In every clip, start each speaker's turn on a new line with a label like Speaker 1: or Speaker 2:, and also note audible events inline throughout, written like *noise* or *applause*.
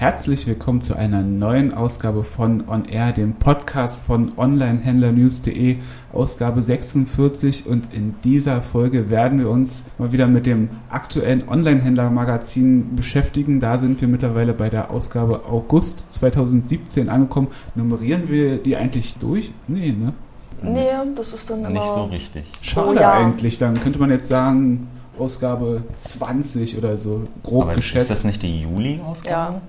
Speaker 1: Herzlich willkommen zu einer neuen Ausgabe von On Air, dem Podcast von Onlinehändlernews.de, Ausgabe 46. Und in dieser Folge werden wir uns mal wieder mit dem aktuellen Onlinehändler-Magazin beschäftigen. Da sind wir mittlerweile bei der Ausgabe August 2017 angekommen. Nummerieren wir die eigentlich durch? Nee, ne?
Speaker 2: Nee, das ist dann immer...
Speaker 3: Nicht so richtig.
Speaker 1: Schade
Speaker 2: Oh ja.
Speaker 1: eigentlich. Dann könnte man jetzt sagen, Ausgabe 20 oder so, grob
Speaker 3: Aber
Speaker 1: geschätzt.
Speaker 3: ist das nicht die Juli-Ausgabe?
Speaker 2: Ja.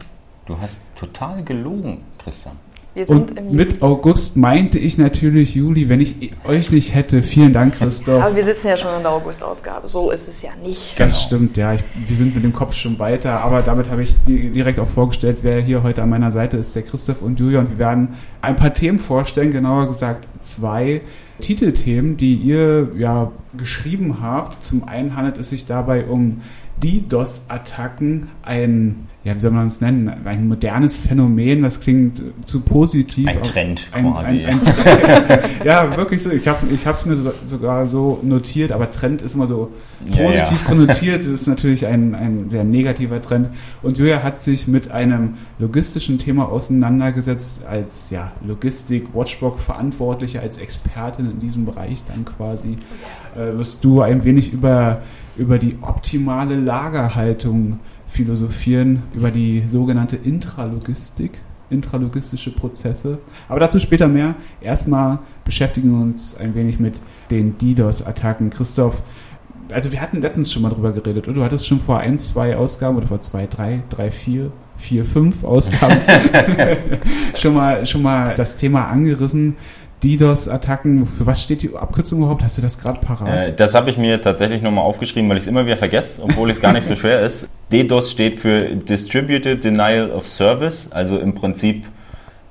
Speaker 3: Du hast total gelogen, Christian.
Speaker 2: Wir sind
Speaker 1: Und
Speaker 2: im Juli.
Speaker 1: mit August meinte ich natürlich Juli, wenn ich euch nicht hätte. Vielen Dank, Christoph.
Speaker 2: Aber wir sitzen ja schon in der August-Ausgabe. So ist es ja nicht.
Speaker 1: Das
Speaker 3: Genau.
Speaker 1: stimmt, ja. Ich, wir sind mit dem Kopf schon weiter, aber damit habe ich di- direkt auch vorgestellt, wer hier heute an meiner Seite ist, der Christoph und Julia. Und wir werden ein paar Themen vorstellen, genauer gesagt zwei Titelthemen, die ihr ja geschrieben habt. Zum einen handelt es sich dabei um DDoS-Attacken, ein, ja, wie soll man es nennen, ein modernes Phänomen, das klingt zu positiv.
Speaker 3: Ein Trend
Speaker 1: ein,
Speaker 3: quasi.
Speaker 1: Ein, ein, *laughs* ja, wirklich so. Ich habe ich es mir so, sogar so notiert, aber Trend ist immer so
Speaker 3: Ja,
Speaker 1: positiv
Speaker 3: ja.
Speaker 1: konnotiert. Das ist natürlich ein, ein sehr negativer Trend. Und Julia hat sich mit einem logistischen Thema auseinandergesetzt, als ja, Logistik-Watchdog-Verantwortliche, als Expertin in diesem Bereich dann quasi. Äh, wirst du ein wenig über, über die optimale Lagerhaltung philosophieren, über die sogenannte Intralogistik, intralogistische Prozesse. Aber dazu später mehr. Erstmal beschäftigen wir uns ein wenig mit den DDoS-Attacken. Christoph, also wir hatten letztens schon mal drüber geredet, oder? Du hattest schon vor ein, zwei Ausgaben oder vor zwei, drei, drei, vier, vier, fünf Ausgaben *laughs* *laughs* schon, mal, schon mal das Thema angerissen. DDoS-Attacken, für was steht die Abkürzung überhaupt? Hast du das gerade parat?
Speaker 3: Äh, das habe ich mir tatsächlich nochmal aufgeschrieben, weil ich es immer wieder vergesse, obwohl es gar nicht so schwer ist. DDoS steht für Distributed Denial of Service, also im Prinzip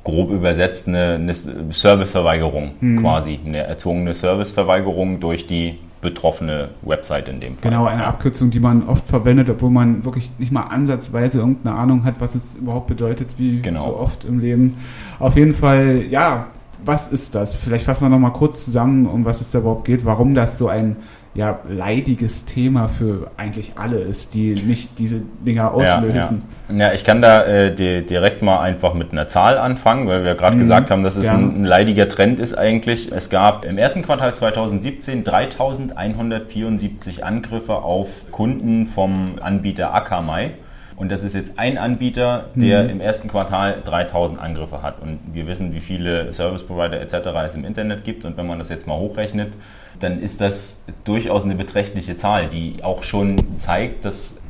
Speaker 3: grob übersetzt eine, eine Serviceverweigerung
Speaker 1: Mhm.
Speaker 3: quasi, eine erzwungene Serviceverweigerung durch die betroffene Website in dem Fall.
Speaker 1: Genau, eine. Abkürzung, die man oft verwendet, obwohl man wirklich nicht mal ansatzweise irgendeine Ahnung hat, was es überhaupt bedeutet, wie
Speaker 3: Genau.
Speaker 1: so oft im Leben. Auf jeden Fall, ja, was ist das? Vielleicht fassen wir nochmal kurz zusammen, um was es da überhaupt geht, warum das so ein ja, leidiges Thema für eigentlich alle ist, die nicht diese Dinger auslösen.
Speaker 3: Ja, ja. ja, ich kann da äh, di- direkt mal einfach mit einer Zahl anfangen, weil wir gerade
Speaker 1: Mhm,
Speaker 3: gesagt haben, dass es ein, ein leidiger Trend ist eigentlich. Es gab im ersten Quartal 2017 3174 Angriffe auf Kunden vom Anbieter Akamai. Und das ist jetzt ein Anbieter, der
Speaker 1: Mhm.
Speaker 3: im ersten Quartal 3000 Angriffe hat. Und wir wissen, wie viele Service Provider etc. es im Internet gibt. Und wenn man das jetzt mal hochrechnet, dann ist das durchaus eine beträchtliche Zahl, die auch schon zeigt, dass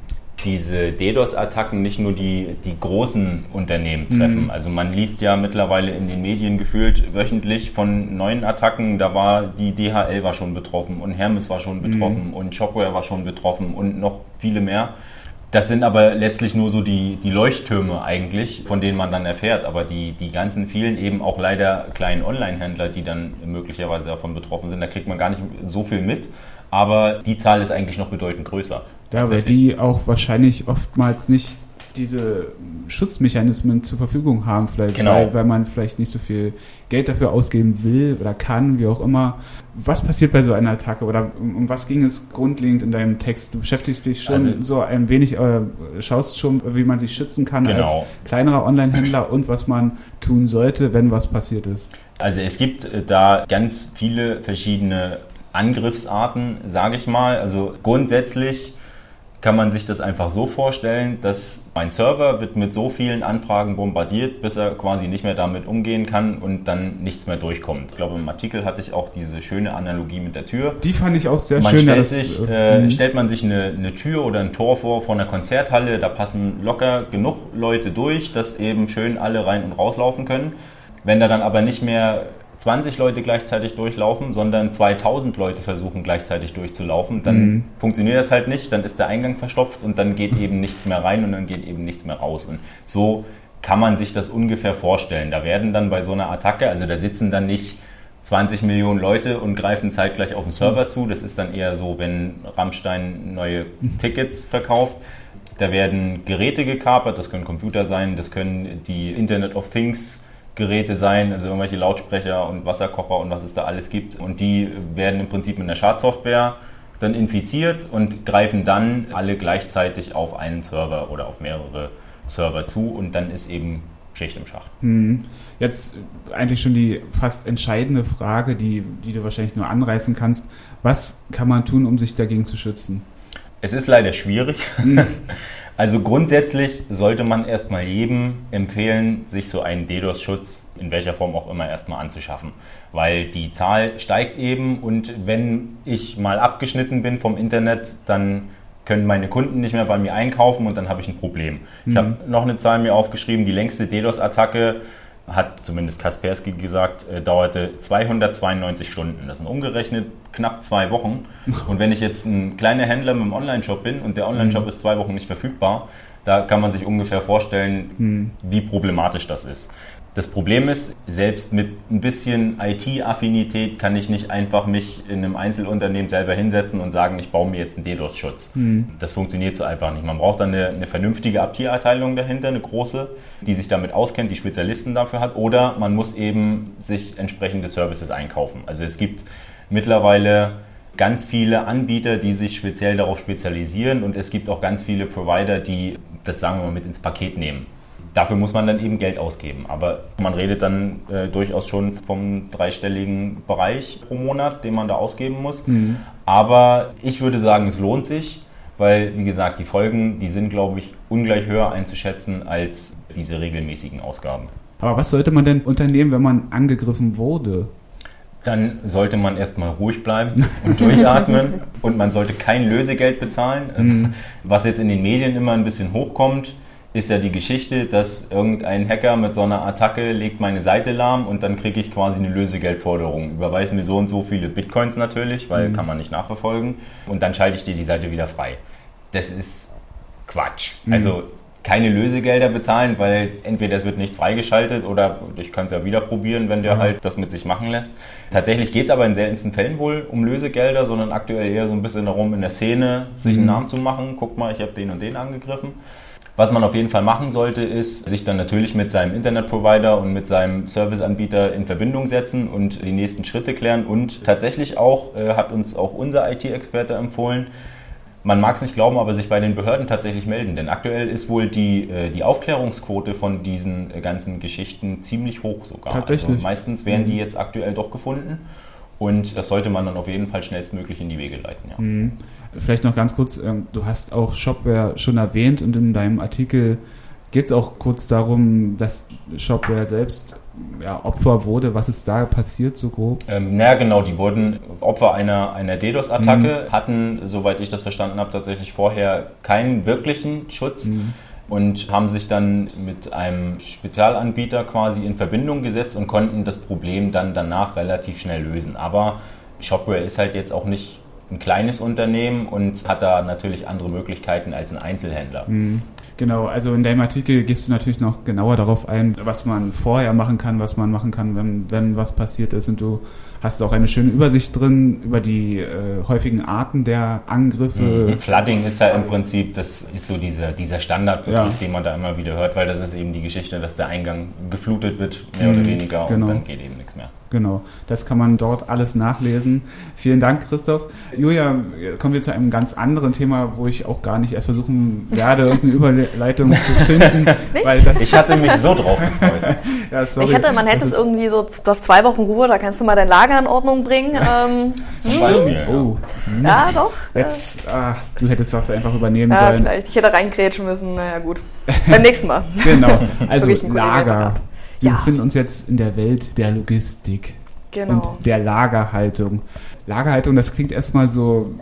Speaker 3: diese DDoS-Attacken nicht nur die, die großen Unternehmen treffen.
Speaker 1: Mhm.
Speaker 3: Also man liest ja mittlerweile in den Medien gefühlt wöchentlich von neuen Attacken. Da war die DHL war schon betroffen und Hermes war schon betroffen und Shopware war schon betroffen und noch viele mehr. Das sind aber letztlich nur so die, die Leuchttürme eigentlich, von denen man dann erfährt. Aber die, die ganzen vielen eben auch leider kleinen Online-Händler, die dann möglicherweise davon betroffen sind, da kriegt man gar nicht so viel mit. Aber die Zahl ist eigentlich noch bedeutend größer.
Speaker 1: Ja, weil die auch wahrscheinlich oftmals nicht diese Schutzmechanismen zur Verfügung haben, vielleicht,
Speaker 3: Genau.
Speaker 1: weil, weil man vielleicht nicht so viel Geld dafür ausgeben will oder kann, wie auch immer. Was passiert bei so einer Attacke oder um, um was ging es grundlegend in deinem Text? Du beschäftigst dich schon
Speaker 3: Also-
Speaker 1: so ein wenig, äh, schaust schon, wie man sich schützen kann als
Speaker 3: Genau.
Speaker 1: kleinerer Online-Händler und was man tun sollte, wenn was passiert ist.
Speaker 3: Also es gibt äh, da ganz viele verschiedene Angriffsarten, sage ich mal. Also grundsätzlich kann man sich das einfach so vorstellen, dass mein Server wird mit so vielen Anfragen bombardiert, bis er quasi nicht mehr damit umgehen kann und dann nichts mehr durchkommt. Ich glaube, im Artikel hatte ich auch diese schöne Analogie mit der Tür.
Speaker 1: Die fand ich auch sehr
Speaker 3: Man
Speaker 1: schön.
Speaker 3: stellt, sich,
Speaker 1: äh,
Speaker 3: äh, stellt man sich eine, eine Tür oder ein Tor vor von einer Konzerthalle, da passen locker genug Leute durch, dass eben schön alle rein und rauslaufen können. Wenn da dann aber nicht mehr 20 Leute gleichzeitig durchlaufen, sondern 2000 Leute versuchen gleichzeitig durchzulaufen, dann
Speaker 1: Mhm.
Speaker 3: funktioniert das halt nicht, dann ist der Eingang verstopft und dann geht eben nichts mehr rein und dann geht eben nichts mehr raus. Und so kann man sich das ungefähr vorstellen. Da werden dann bei so einer Attacke, also da sitzen dann nicht 20 Millionen Leute und greifen zeitgleich auf den Server zu. Das ist dann eher so, wenn Rammstein neue Tickets verkauft. Da werden Geräte gekapert, das können Computer sein, das können die Internet of Things Geräte sein, also irgendwelche Lautsprecher und Wasserkocher und was es da alles gibt. Und die werden im Prinzip mit einer Schadsoftware dann infiziert und greifen dann alle gleichzeitig auf einen Server oder auf mehrere Server zu und dann ist eben Schicht im Schacht.
Speaker 1: Hm. Jetzt eigentlich schon die fast entscheidende Frage, die, die du wahrscheinlich nur anreißen kannst. Was kann man tun, um sich dagegen zu schützen?
Speaker 3: Es ist leider schwierig. *laughs* Also grundsätzlich sollte man erstmal jedem empfehlen, sich so einen DDoS-Schutz in welcher Form auch immer erstmal anzuschaffen. Weil die Zahl steigt eben und wenn ich mal abgeschnitten bin vom Internet, dann können meine Kunden nicht mehr bei mir einkaufen und dann habe ich ein Problem. Mhm. Ich habe noch eine Zahl mir aufgeschrieben, die längste DDoS-Attacke hat zumindest Kaspersky gesagt, äh, dauerte 292 Stunden. Das sind umgerechnet knapp zwei Wochen. Und wenn ich jetzt ein kleiner Händler mit einem Online-Shop bin und der Online-Shop mhm. ist zwei Wochen nicht verfügbar, da kann man sich ungefähr vorstellen, mhm. wie problematisch das ist. Das Problem ist, selbst mit ein bisschen IT-Affinität kann ich nicht einfach mich in einem Einzelunternehmen selber hinsetzen und sagen, ich baue mir jetzt einen DDoS-Schutz. Mhm. Das funktioniert so einfach nicht. Man braucht dann eine, eine vernünftige IT-Abteilung dahinter, eine große, die sich damit auskennt, die Spezialisten dafür hat. Oder man muss eben sich entsprechende Services einkaufen. Also es gibt mittlerweile ganz viele Anbieter, die sich speziell darauf spezialisieren und es gibt auch ganz viele Provider, die das, sagen wir mal, mit ins Paket nehmen. Dafür muss man dann eben Geld ausgeben. Aber man redet dann äh, durchaus schon vom dreistelligen Bereich pro Monat, den man da ausgeben muss. Mhm. Aber ich würde sagen, es lohnt sich, weil, wie gesagt, die Folgen, die sind, glaube ich, ungleich höher einzuschätzen als diese regelmäßigen Ausgaben.
Speaker 1: Aber was sollte man denn unternehmen, wenn man angegriffen wurde?
Speaker 3: Dann sollte man erstmal ruhig bleiben und durchatmen *laughs* und man sollte kein Lösegeld bezahlen. Also. Was jetzt in den Medien immer ein bisschen hochkommt, ist ja die Geschichte, dass irgendein Hacker mit so einer Attacke legt meine Seite lahm und dann kriege ich quasi eine Lösegeldforderung. Überweisen mir so und so viele Bitcoins natürlich, weil mhm. kann man nicht nachverfolgen. Und dann schalte ich dir die Seite wieder frei. Das ist Quatsch. Mhm. Also keine Lösegelder bezahlen, weil entweder es wird nichts freigeschaltet oder ich kann es ja wieder probieren, wenn der mhm. halt das mit sich machen lässt. Tatsächlich geht es aber in seltensten Fällen wohl um Lösegelder, sondern aktuell eher so ein bisschen darum, in der Szene sich einen mhm. Namen zu machen. Guck mal, ich habe den und den angegriffen. Was man auf jeden Fall machen sollte, ist sich dann natürlich mit seinem Internetprovider und mit seinem Serviceanbieter in Verbindung setzen und die nächsten Schritte klären. Und tatsächlich auch äh, hat uns auch unser IT-Experte empfohlen, man mag es nicht glauben, aber sich bei den Behörden tatsächlich melden. Denn aktuell ist wohl die, äh, die Aufklärungsquote von diesen äh, ganzen Geschichten ziemlich hoch sogar.
Speaker 1: Tatsächlich. Also
Speaker 3: meistens werden die mhm. jetzt aktuell doch gefunden. Und das sollte man dann auf jeden Fall schnellstmöglich in die Wege leiten. Ja. Mhm.
Speaker 1: Vielleicht noch ganz kurz, ähm, du hast auch Shopware schon erwähnt und in deinem Artikel geht es auch kurz darum, dass Shopware selbst ja, Opfer wurde. Was ist da passiert so grob?
Speaker 3: Ähm, na genau, die wurden Opfer einer, einer DDoS-Attacke, mhm. hatten, soweit ich das verstanden habe, tatsächlich vorher keinen wirklichen Schutz. Mhm. Und haben sich dann mit einem Spezialanbieter quasi in Verbindung gesetzt und konnten das Problem dann danach relativ schnell lösen. Aber Shopware ist halt jetzt auch nicht ein kleines Unternehmen und hat da natürlich andere Möglichkeiten als ein Einzelhändler.
Speaker 1: Mhm. Genau, also in deinem Artikel gehst du natürlich noch genauer darauf ein, was man vorher machen kann, was man machen kann, wenn, wenn was passiert ist. Und du hast auch eine schöne Übersicht drin über die äh, häufigen Arten der Angriffe.
Speaker 3: Mhm. Flooding ist ja im Prinzip, das ist so dieser, dieser Standardbegriff, ja. den man da immer wieder hört, weil das ist eben die Geschichte, dass der Eingang geflutet wird, mehr mhm, oder weniger,
Speaker 1: genau.
Speaker 3: und dann geht eben nichts mehr.
Speaker 1: Genau, das kann man dort alles nachlesen. Vielen Dank, Christoph. Julia, kommen wir zu einem ganz anderen Thema, wo ich auch gar nicht erst versuchen werde, irgendeine Überleitung zu finden. *laughs*
Speaker 3: weil das ich hatte mich so drauf gefreut. *laughs*
Speaker 2: ja, sorry. Ich hätte, man hätte es irgendwie so, du hast zwei Wochen Ruhe, da kannst du mal dein Lager in Ordnung bringen. Ähm,
Speaker 3: Zum Beispiel.
Speaker 1: Oh,
Speaker 2: ja, doch.
Speaker 1: Jetzt, ach, du hättest das einfach übernehmen ja, sollen.
Speaker 2: Vielleicht. Ich hätte reingrätschen müssen. Naja, gut. *laughs* Beim nächsten Mal.
Speaker 1: genau. Also Lager. Wir ja. befinden uns jetzt in der Welt der Logistik genau. und der Lagerhaltung. Lagerhaltung, das klingt erstmal so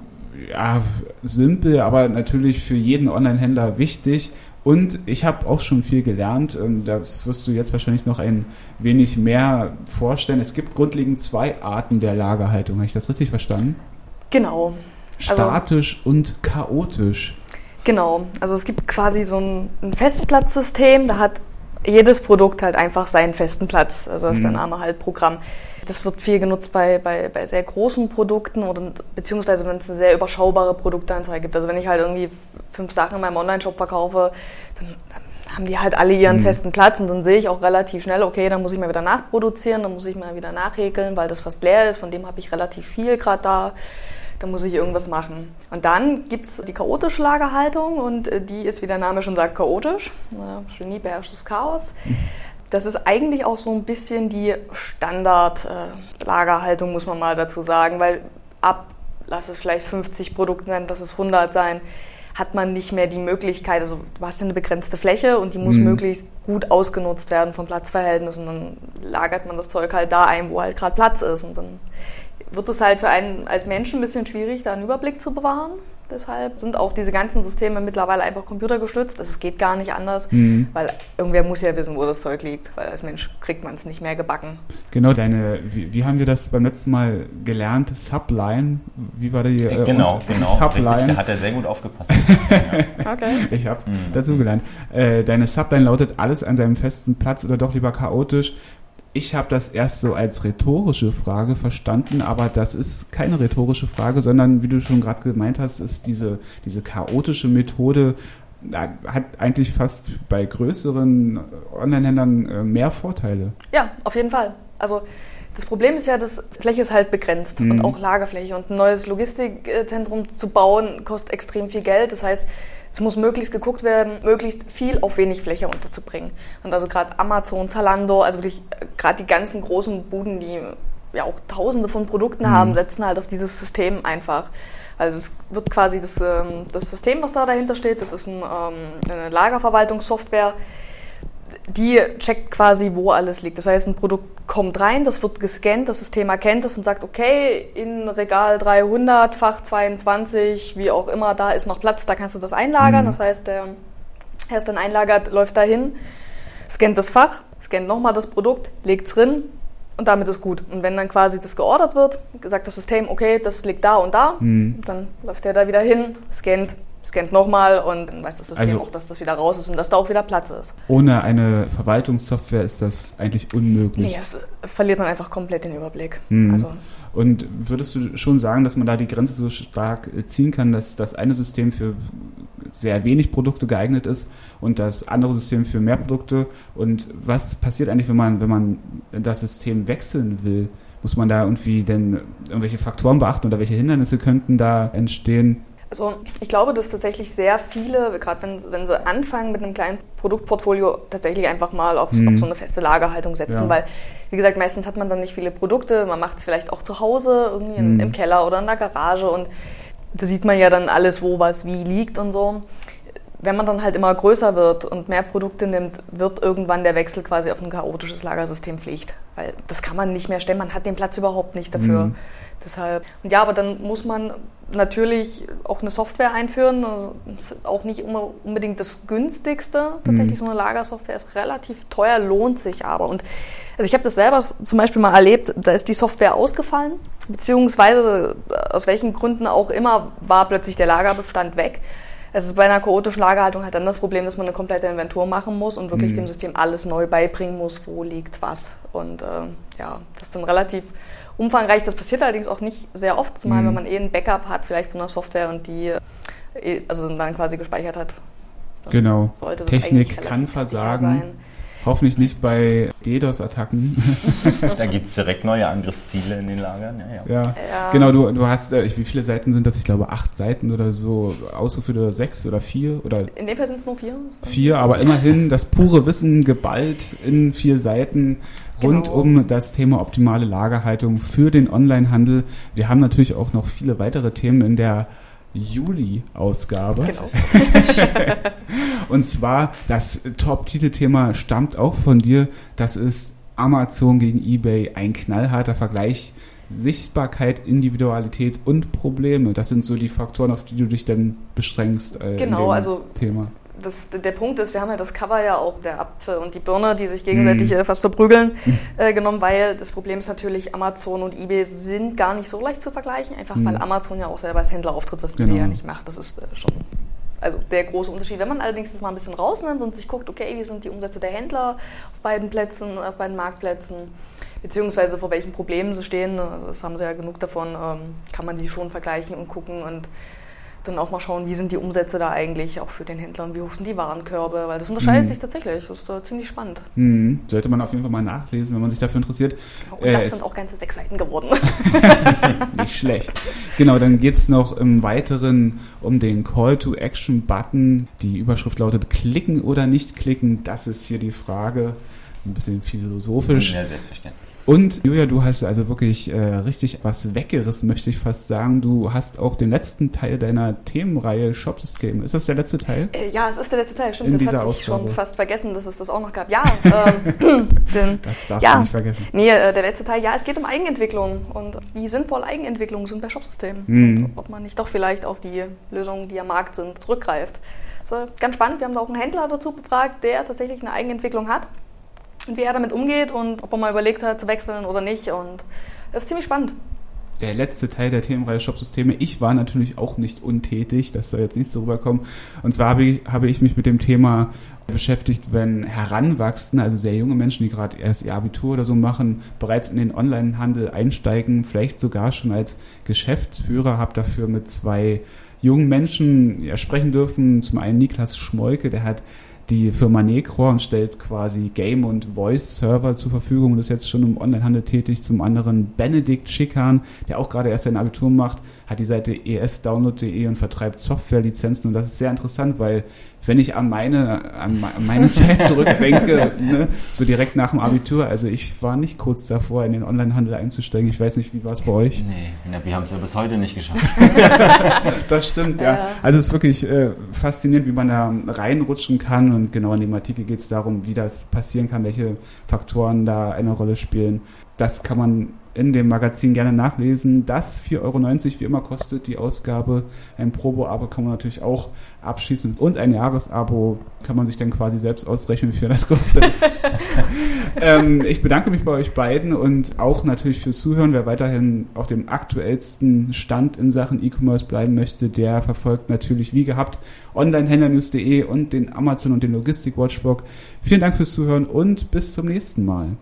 Speaker 1: ja, simpel, aber natürlich für jeden Online-Händler wichtig. Und ich habe auch schon viel gelernt. Das wirst du jetzt wahrscheinlich noch ein wenig mehr vorstellen. Es gibt grundlegend zwei Arten der Lagerhaltung. Habe ich das richtig verstanden?
Speaker 2: Genau.
Speaker 1: Also Statisch also, und chaotisch.
Speaker 2: Genau. Also es gibt quasi so ein, ein Festplatzsystem. Da hat jedes Produkt halt einfach seinen festen Platz. Also das ist der mhm. Name halt Programm. Das wird viel genutzt bei, bei, bei sehr großen Produkten oder beziehungsweise wenn es eine sehr überschaubare Produktanzahl gibt. Also wenn ich halt irgendwie fünf Sachen in meinem Online-Shop verkaufe, dann, dann haben die halt alle ihren mhm. festen Platz und dann sehe ich auch relativ schnell, okay, dann muss ich mal wieder nachproduzieren, dann muss ich mal wieder nachhäkeln, weil das fast leer ist, von dem habe ich relativ viel gerade da. da muss ich irgendwas machen. Und dann gibt es die chaotische Lagerhaltung und äh, die ist, wie der Name schon sagt, chaotisch. Genie beherrscht das Chaos. Das ist eigentlich auch so ein bisschen die Standard-Lagerhaltung, äh, muss man mal dazu sagen, weil ab, lass es vielleicht 50 Produkte sein, lass es 100 sein, hat man nicht mehr die Möglichkeit, also du hast ja eine begrenzte Fläche und die muss mhm. möglichst gut ausgenutzt werden vom Platzverhältnis und dann lagert man das Zeug halt da ein, wo halt gerade Platz ist und dann wird es halt für einen als Menschen ein bisschen schwierig, da einen Überblick zu bewahren. Deshalb sind auch diese ganzen Systeme mittlerweile einfach computergestützt. Also es geht gar nicht anders, mhm. weil irgendwer muss ja wissen, wo das Zeug liegt, weil als Mensch kriegt man es nicht mehr gebacken.
Speaker 1: Genau, deine, wie, wie, haben wir das beim letzten Mal gelernt? Subline, wie war die?
Speaker 3: Äh, genau, genau. Subline. Richtig, da hat er sehr gut aufgepasst. *laughs*
Speaker 1: okay. Ich habe mhm. dazu gelernt. Äh, deine Subline lautet alles an seinem festen Platz oder doch lieber chaotisch. Ich habe das erst so als rhetorische Frage verstanden, aber das ist keine rhetorische Frage, sondern wie du schon gerade gemeint hast, ist diese, diese chaotische Methode hat eigentlich fast bei größeren Online-Händlern äh, mehr Vorteile.
Speaker 2: Ja, auf jeden Fall. Also das Problem ist ja, dass Fläche ist halt begrenzt mhm. und auch Lagerfläche und ein neues Logistikzentrum zu bauen kostet extrem viel Geld. Das heißt, es muss möglichst geguckt werden, möglichst viel auf wenig Fläche unterzubringen. Und also gerade Amazon, Zalando, also wirklich äh, gerade die ganzen großen Buden, die ja auch tausende von Produkten mhm. haben, setzen halt auf dieses System einfach. Also es wird quasi das, ähm, das System, was da dahinter steht, das ist ein, ähm, eine Lagerverwaltungssoftware, die checkt quasi, wo alles liegt. Das heißt, ein Produkt kommt rein, das wird gescannt, das System erkennt es und sagt, okay, in Regal 300, Fach 22, wie auch immer, da ist noch Platz, da kannst du das einlagern. Mhm. Das heißt, der erst dann einlagert, läuft dahin, scannt das Fach, scannt nochmal das Produkt, legt es drin und damit ist gut. Und wenn dann quasi das geordert wird, sagt das System, okay, das liegt da und da, mhm. dann läuft der da wieder hin, scannt, scannt nochmal und dann weiß das System also, auch, dass das wieder raus ist und dass da auch wieder Platz ist.
Speaker 1: Ohne eine Verwaltungssoftware ist das eigentlich unmöglich.
Speaker 2: Nee, es verliert man einfach komplett den Überblick.
Speaker 1: Mhm. Also, und würdest du schon sagen, dass man da die Grenze so stark ziehen kann, dass das eine System für sehr wenig Produkte geeignet ist und das andere System für mehr Produkte? Und was passiert eigentlich, wenn man, wenn man das System wechseln will? Muss man da irgendwie denn irgendwelche Faktoren beachten oder welche Hindernisse könnten da entstehen?
Speaker 2: Also ich glaube, dass tatsächlich sehr viele, gerade wenn, wenn sie anfangen mit einem kleinen Produktportfolio, tatsächlich einfach mal auf, mhm. auf so eine feste Lagerhaltung setzen, ja. weil wie gesagt, meistens hat man dann nicht viele Produkte, man macht es vielleicht auch zu Hause, irgendwie mhm. im Keller oder in der Garage und da sieht man ja dann alles, wo was wie liegt und so. Wenn man dann halt immer größer wird und mehr Produkte nimmt, wird irgendwann der Wechsel quasi auf ein chaotisches Lagersystem Pflicht. Weil das kann man nicht mehr stellen, man hat den Platz überhaupt nicht dafür. Mhm. Deshalb, und ja, aber dann muss man natürlich auch eine Software einführen. Also auch nicht immer unbedingt das günstigste. Tatsächlich mhm. so eine Lagersoftware ist relativ teuer, lohnt sich aber. Und also ich habe das selber zum Beispiel mal erlebt, da ist die Software ausgefallen, beziehungsweise aus welchen Gründen auch immer war plötzlich der Lagerbestand weg. Es ist bei einer chaotischen Lagerhaltung halt dann das Problem, dass man eine komplette Inventur machen muss und wirklich mhm. dem System alles neu beibringen muss, wo liegt was. Und äh, ja, das ist dann relativ umfangreich. Das passiert allerdings auch nicht sehr oft, zumal mhm. wenn man eh ein Backup hat, vielleicht von der Software und die eh, also dann quasi gespeichert hat.
Speaker 1: Genau. Technik kann versagen. Hoffentlich nicht bei DDoS-Attacken. *laughs*
Speaker 3: da gibt es direkt neue Angriffsziele in den Lagern.
Speaker 1: Ja, ja. ja. ja. genau. Du, du hast, äh, wie viele Seiten sind das? Ich glaube, acht Seiten oder so ausgeführt oder sechs oder vier? Oder
Speaker 2: in dem Fall sind es nur vier.
Speaker 1: Vier, aber immerhin das pure Wissen geballt in vier Seiten rund genau. um das Thema optimale Lagerhaltung für den Onlinehandel. Wir haben natürlich auch noch viele weitere Themen in der Juli-Ausgabe. Genau. *laughs* *laughs* Und zwar das Top-Titelthema stammt auch von dir. Das ist Amazon gegen eBay, ein knallharter Vergleich. Sichtbarkeit, Individualität und Probleme. Das sind so die Faktoren, auf die du dich dann beschränkst.
Speaker 2: Äh, genau, also Thema das, der Punkt ist, wir haben ja das Cover ja auch, der Apfel und die Birne, die sich gegenseitig mhm. fast verprügeln, mhm. äh, genommen, weil das Problem ist natürlich, Amazon und eBay sind gar nicht so leicht zu vergleichen, einfach mhm. weil Amazon ja auch selber als Händler auftritt, was genau. eBay ja nicht macht. Das ist äh, schon also der große Unterschied. Wenn man allerdings das mal ein bisschen rausnimmt und sich guckt, okay, wie sind die Umsätze der Händler auf beiden Plätzen, auf beiden Marktplätzen, beziehungsweise vor welchen Problemen sie stehen, das haben sie ja genug davon, ähm, kann man die schon vergleichen und gucken und dann auch mal schauen, wie sind die Umsätze da eigentlich, auch für den Händler und wie hoch sind die Warenkörbe, weil das unterscheidet mhm. sich tatsächlich. Das ist uh, ziemlich spannend.
Speaker 1: Mhm. Sollte man auf jeden Fall mal nachlesen, wenn man sich dafür interessiert.
Speaker 2: Und das äh, sind auch ganze sechs Seiten geworden. *laughs*
Speaker 1: Nicht schlecht. Genau, dann geht es noch im Weiteren um den Call-to-Action-Button. Die Überschrift lautet klicken oder nicht klicken. Das ist hier die Frage. Ein bisschen philosophisch.
Speaker 3: Ja, selbstverständlich.
Speaker 1: Und Julia, du hast also wirklich äh, richtig was weggerissen, möchte ich fast sagen. Du hast auch den letzten Teil deiner Themenreihe Shopsystem. Ist das der letzte Teil?
Speaker 2: Äh, ja, es ist der letzte Teil. Stimmt,
Speaker 1: In
Speaker 2: das
Speaker 1: dieser
Speaker 2: hatte ich
Speaker 1: Ausgabe.
Speaker 2: schon fast vergessen, dass es das auch noch gab. Ja, ähm, *laughs* *laughs* denn,
Speaker 1: Das darfst
Speaker 2: ja.
Speaker 1: du nicht vergessen.
Speaker 2: Nee, äh, der letzte Teil, ja, es geht um Eigenentwicklung und wie sinnvoll Eigenentwicklungen sind bei Shopsystemen.
Speaker 1: Mhm.
Speaker 2: Und ob man nicht doch vielleicht auf die Lösungen, die am Markt sind, zurückgreift. So, ganz spannend, wir haben da auch einen Händler dazu befragt, der tatsächlich eine Eigenentwicklung hat wie er damit umgeht und ob er mal überlegt hat zu wechseln oder nicht. Und das ist ziemlich spannend.
Speaker 1: Der letzte Teil der Themenreihe Shopsysteme. Ich war natürlich auch nicht untätig, das soll jetzt nicht so rüberkommen. Und zwar habe ich, habe ich mich mit dem Thema beschäftigt, wenn Heranwachsende, also sehr junge Menschen, die gerade erst ihr Abitur oder so machen, bereits in den Onlinehandel einsteigen, vielleicht sogar schon als Geschäftsführer, habe dafür mit zwei jungen Menschen ja, sprechen dürfen. Zum einen Niklas Schmolke, der hat die Firma Necro und stellt quasi Game- und Voice-Server zur Verfügung und ist jetzt schon im Onlinehandel tätig. Zum anderen Benedikt Schikan, der auch gerade erst sein Abitur macht, hat die Seite esdownload.de und vertreibt Softwarelizenzen und das ist sehr interessant, weil wenn ich an meine, an meine Zeit zurückdenke, *laughs* ne, so direkt nach dem Abitur, also ich war nicht kurz davor, in den Onlinehandel einzusteigen. Ich weiß nicht, wie war es bei euch?
Speaker 3: Nee, wir haben es ja bis heute nicht geschafft. *laughs*
Speaker 1: Das stimmt, ja.
Speaker 2: Ja.
Speaker 1: Also es ist wirklich äh, faszinierend, wie man da reinrutschen kann und genau in dem Artikel geht es darum, wie das passieren kann, welche Faktoren da eine Rolle spielen. Das kann man in dem Magazin gerne nachlesen. Das 4,90 Euro wie immer kostet die Ausgabe. Ein Probo-Abo kann man natürlich auch abschließen und ein Jahresabo kann man sich dann quasi selbst ausrechnen, wie viel das kostet. *laughs* ähm, ich bedanke mich bei euch beiden und auch natürlich fürs Zuhören. Wer weiterhin auf dem aktuellsten Stand in Sachen E-Commerce bleiben möchte, der verfolgt natürlich wie gehabt onlinehändlernews.de und den Amazon und den Logistik Watchblog. Vielen Dank fürs Zuhören und bis zum nächsten Mal.